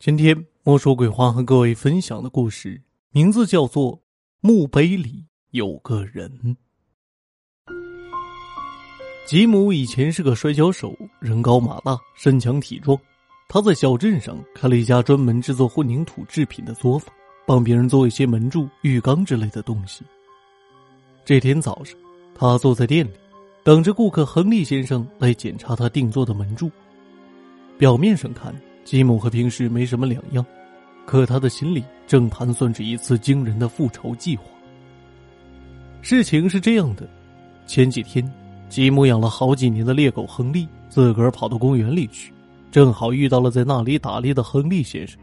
今天魔说鬼话和各位分享的故事名字叫做《墓碑里有个人》。吉姆以前是个摔跤手，人高马大，身强体壮。他在小镇上开了一家专门制作混凝土制品的作坊，帮别人做一些门柱、浴缸之类的东西。这天早上，他坐在店里，等着顾客亨利先生来检查他定做的门柱。表面上看，吉姆和平时没什么两样，可他的心里正盘算着一次惊人的复仇计划。事情是这样的：前几天，吉姆养了好几年的猎狗亨利自个儿跑到公园里去，正好遇到了在那里打猎的亨利先生。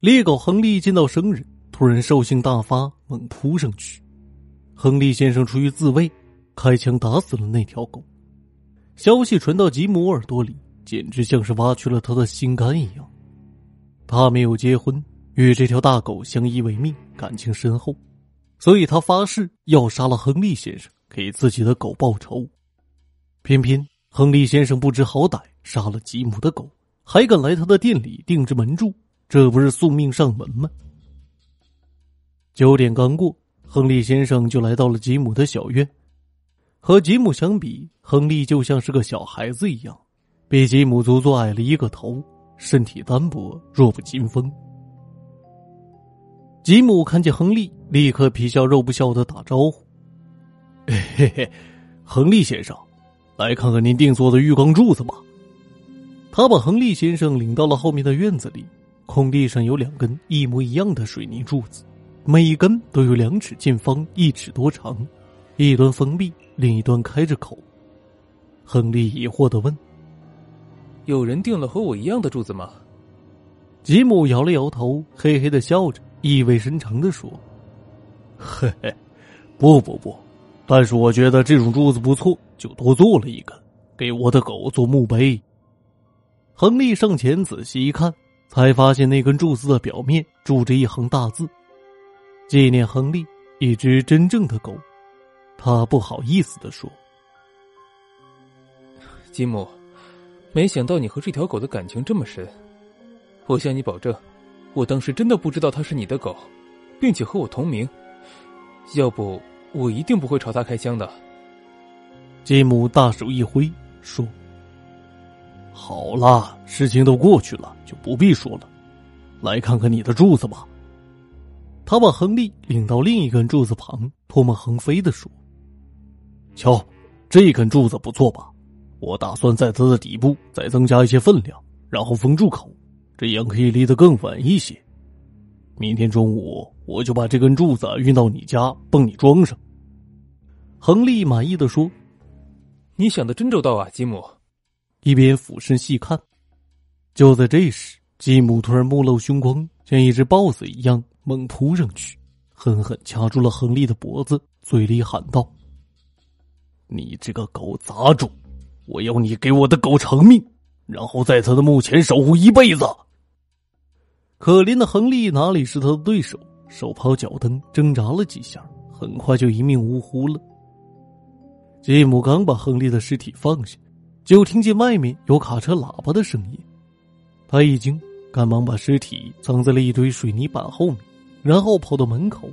猎狗亨利见到生人，突然兽性大发，猛扑上去。亨利先生出于自卫，开枪打死了那条狗。消息传到吉姆耳朵里。简直像是挖去了他的心肝一样。他没有结婚，与这条大狗相依为命，感情深厚，所以他发誓要杀了亨利先生，给自己的狗报仇。偏偏亨利先生不知好歹，杀了吉姆的狗，还敢来他的店里定制门柱，这不是送命上门吗？九点刚过，亨利先生就来到了吉姆的小院。和吉姆相比，亨利就像是个小孩子一样。比吉姆足足矮了一个头，身体单薄，弱不禁风。吉姆看见亨利，立刻皮笑肉不笑的打招呼：“嘿嘿，亨利先生，来看看您定做的浴缸柱子吧。”他把亨利先生领到了后面的院子里，空地上有两根一模一样的水泥柱子，每一根都有两尺见方，一尺多长，一端封闭，另一端开着口。亨利疑惑的问。有人订了和我一样的柱子吗？吉姆摇了摇头，嘿嘿的笑着，意味深长的说：“嘿嘿，不不不，但是我觉得这种柱子不错，就多做了一根，给我的狗做墓碑。”亨利上前仔细一看，才发现那根柱子的表面住着一行大字：“纪念亨利，一只真正的狗。”他不好意思的说：“吉姆。”没想到你和这条狗的感情这么深，我向你保证，我当时真的不知道它是你的狗，并且和我同名，要不我一定不会朝它开枪的。吉姆大手一挥，说：“好了，事情都过去了，就不必说了。来看看你的柱子吧。”他把亨利领到另一根柱子旁，唾沫横飞的说：“瞧，这根柱子不错吧？”我打算在它的底部再增加一些分量，然后封住口，这样可以离得更稳一些。明天中午我就把这根柱子运到你家，帮你装上。亨利满意的说：“你想的真周到啊，吉姆。”一边俯身细看，就在这时，吉姆突然目露凶光，像一只豹子一样猛扑上去，狠狠掐住了亨利的脖子，嘴里喊道：“你这个狗杂种！”我要你给我的狗偿命，然后在他的墓前守护一辈子。可怜的亨利哪里是他的对手？手抛脚蹬，挣扎了几下，很快就一命呜呼了。吉姆刚把亨利的尸体放下，就听见外面有卡车喇叭的声音。他一惊，赶忙把尸体藏在了一堆水泥板后面，然后跑到门口。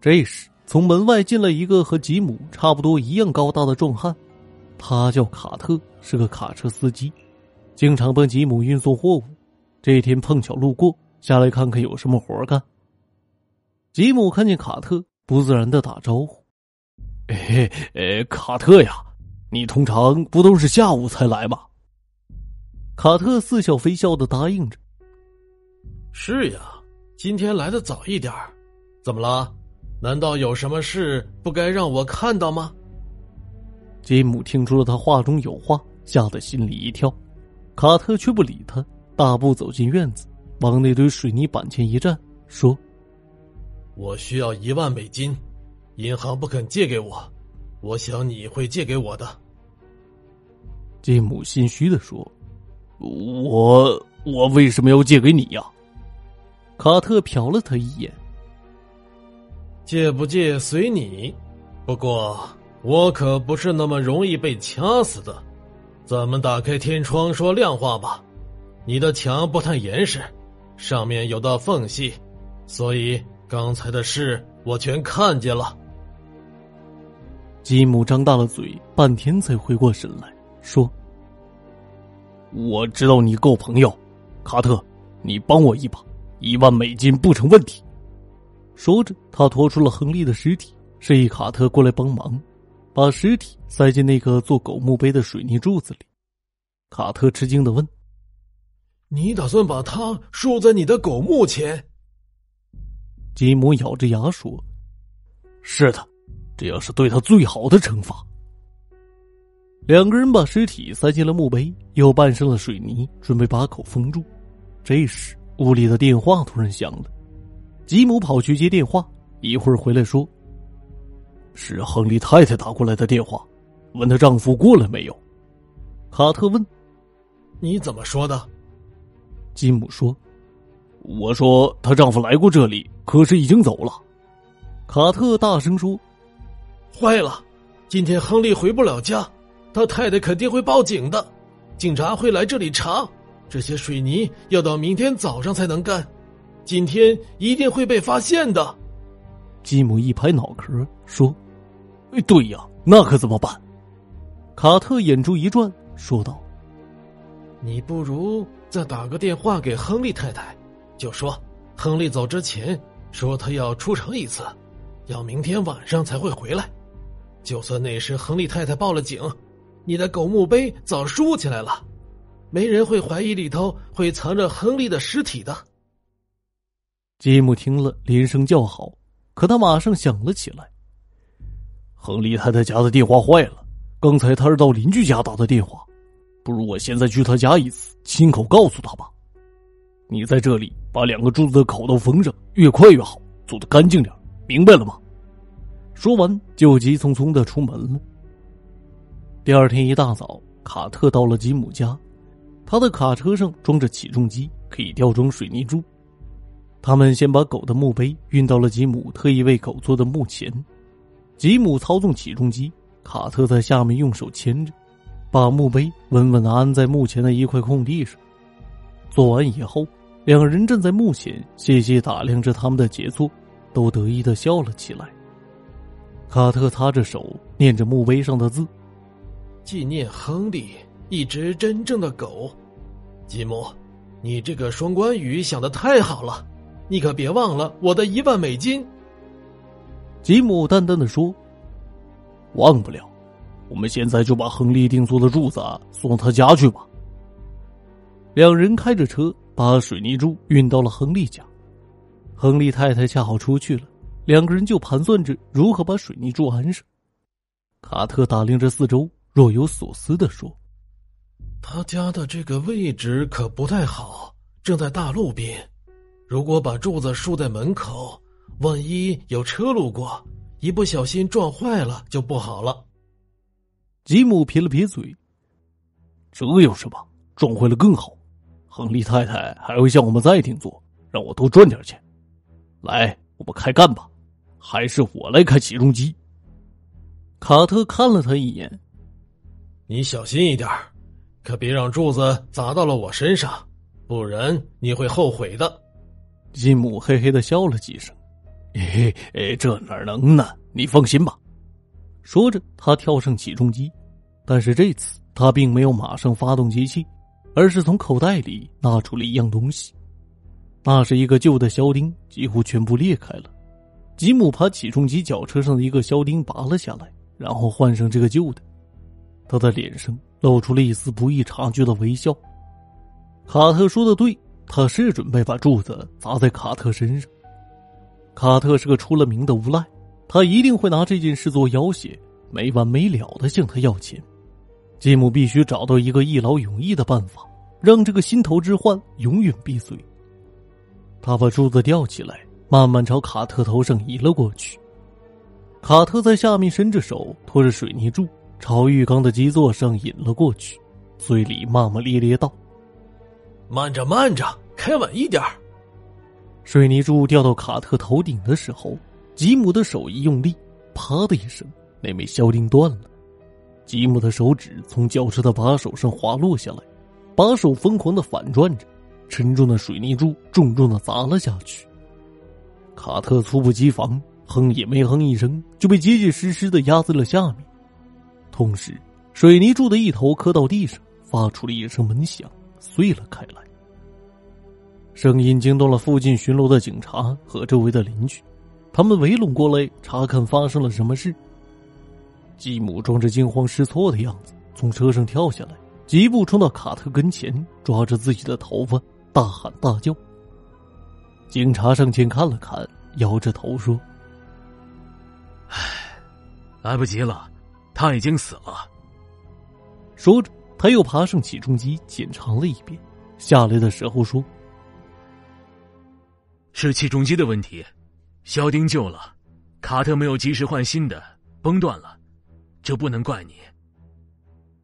这时，从门外进来一个和吉姆差不多一样高大的壮汉。他叫卡特，是个卡车司机，经常帮吉姆运送货物。这天碰巧路过，下来看看有什么活干。吉姆看见卡特，不自然的打招呼：“哎，呃，卡特呀，你通常不都是下午才来吗？”卡特似笑非笑的答应着：“是呀，今天来的早一点怎么了？难道有什么事不该让我看到吗？”吉姆听出了他话中有话，吓得心里一跳。卡特却不理他，大步走进院子，往那堆水泥板前一站，说：“我需要一万美金，银行不肯借给我，我想你会借给我的。”吉姆心虚的说：“我我为什么要借给你呀？”卡特瞟了他一眼：“借不借随你，不过……”我可不是那么容易被掐死的，咱们打开天窗说亮话吧。你的墙不太严实，上面有道缝隙，所以刚才的事我全看见了。吉姆张大了嘴，半天才回过神来说：“我知道你够朋友，卡特，你帮我一把，一万美金不成问题。”说着，他拖出了亨利的尸体，示意卡特过来帮忙，把尸体塞进那个做狗墓碑的水泥柱子里。卡特吃惊的问：“你打算把它竖在你的狗墓前？”吉姆咬着牙说：“是的。”这要是对他最好的惩罚。两个人把尸体塞进了墓碑，又拌上了水泥，准备把口封住。这时，屋里的电话突然响了。吉姆跑去接电话，一会儿回来说：“是亨利太太打过来的电话，问她丈夫过来没有。”卡特问：“你怎么说的？”吉姆说：“我说她丈夫来过这里，可是已经走了。”卡特大声说。坏了，今天亨利回不了家，他太太肯定会报警的，警察会来这里查。这些水泥要到明天早上才能干，今天一定会被发现的。吉姆一拍脑壳说：“哎，对呀，那可怎么办？”卡特眼珠一转，说道：“你不如再打个电话给亨利太太，就说亨利走之前说他要出城一次，要明天晚上才会回来。”就算那时亨利太太报了警，你的狗墓碑早竖起来了，没人会怀疑里头会藏着亨利的尸体的。吉姆听了，连声叫好，可他马上想了起来：亨利太太家的电话坏了，刚才他是到邻居家打的电话，不如我现在去他家一次，亲口告诉他吧。你在这里把两个柱子的口都封上，越快越好，做的干净点，明白了吗？说完，就急匆匆的出门了。第二天一大早，卡特到了吉姆家，他的卡车上装着起重机，可以吊装水泥柱。他们先把狗的墓碑运到了吉姆特意为狗做的墓前。吉姆操纵起重机，卡特在下面用手牵着，把墓碑稳稳的安在墓前的一块空地上。做完以后，两人站在墓前，细细打量着他们的杰作，都得意的笑了起来。卡特擦着手，念着墓碑上的字：“纪念亨利，一只真正的狗。”吉姆，你这个双关语想的太好了，你可别忘了我的一万美金。吉姆淡淡的说：“忘不了，我们现在就把亨利定做的柱子送他家去吧。”两人开着车把水泥柱运到了亨利家，亨利太太恰好出去了。两个人就盘算着如何把水泥柱安上。卡特打量着四周，若有所思的说：“他家的这个位置可不太好，正在大路边。如果把柱子竖在门口，万一有车路过，一不小心撞坏了就不好了。”吉姆撇了撇嘴：“这有什么？撞坏了更好。亨利太太还会向我们再定做，让我多赚点钱。来。”我们开干吧，还是我来开起重机？卡特看了他一眼，你小心一点可别让柱子砸到了我身上，不然你会后悔的。吉姆嘿嘿的笑了几声，嘿嘿，这哪能呢？你放心吧。说着，他跳上起重机，但是这次他并没有马上发动机器，而是从口袋里拿出了一样东西。那是一个旧的销钉，几乎全部裂开了。吉姆把起重机脚车上的一个销钉拔了下来，然后换上这个旧的。他的脸上露出了一丝不易察觉的微笑。卡特说的对，他是准备把柱子砸在卡特身上。卡特是个出了名的无赖，他一定会拿这件事做要挟，没完没了的向他要钱。吉姆必须找到一个一劳永逸的办法，让这个心头之患永远闭嘴。他把柱子吊起来，慢慢朝卡特头上移了过去。卡特在下面伸着手托着水泥柱，朝浴缸的基座上引了过去，嘴里骂骂咧咧道：“慢着，慢着，开稳一点。”水泥柱掉到卡特头顶的时候，吉姆的手一用力，啪的一声，那枚销钉断了。吉姆的手指从轿车的把手上滑落下来，把手疯狂的反转着，沉重的水泥柱重重的砸了下去。卡特猝不及防，哼也没哼一声，就被结结实实的压在了下面。同时，水泥柱的一头磕到地上，发出了一声闷响，碎了开来。声音惊动了附近巡逻的警察和周围的邻居，他们围拢过来查看发生了什么事。继母装着惊慌失措的样子从车上跳下来，疾步冲到卡特跟前，抓着自己的头发，大喊大叫。警察上前看了看，摇着头说：“唉，来不及了，他已经死了。”说着，他又爬上起重机检查了一遍，下来的时候说。是起重机的问题，小丁旧了，卡特没有及时换新的，崩断了，这不能怪你。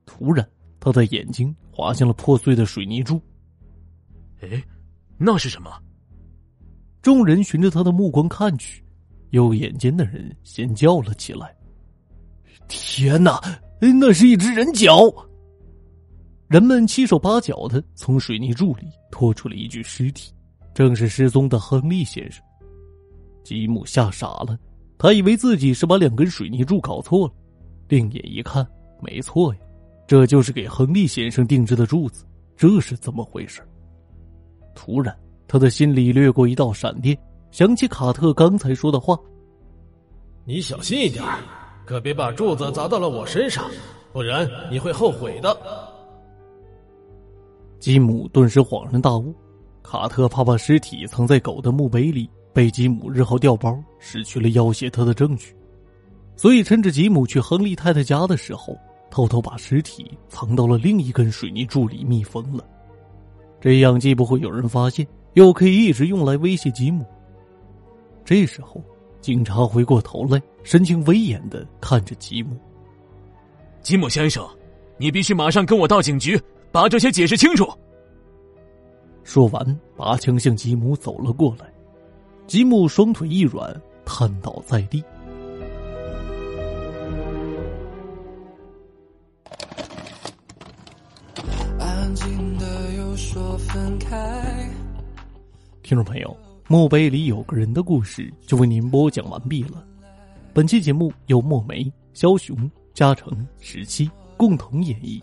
突然，他的眼睛滑向了破碎的水泥柱。哎，那是什么？众人循着他的目光看去，有眼尖的人先叫了起来：“天哪，那是一只人脚！”人们七手八脚的从水泥柱里拖出了一具尸体。正是失踪的亨利先生，吉姆吓傻了，他以为自己是把两根水泥柱搞错了，另眼一看，没错呀，这就是给亨利先生定制的柱子，这是怎么回事？突然，他的心里掠过一道闪电，想起卡特刚才说的话：“你小心一点，可别把柱子砸到了我身上，不然你会后悔的。”吉姆顿时恍然大悟。卡特怕把尸体藏在狗的墓碑里，被吉姆日后调包，失去了要挟他的证据，所以趁着吉姆去亨利太太家的时候，偷偷把尸体藏到了另一根水泥柱里密封了。这样既不会有人发现，又可以一直用来威胁吉姆。这时候，警察回过头来，神情威严的看着吉姆：“吉姆先生，你必须马上跟我到警局，把这些解释清楚。”说完，拔枪向吉姆走了过来。吉姆双腿一软，瘫倒在地。听众朋友，墓碑里有个人的故事就为您播讲完毕了。本期节目由墨梅、枭雄、嘉诚、十七共同演绎，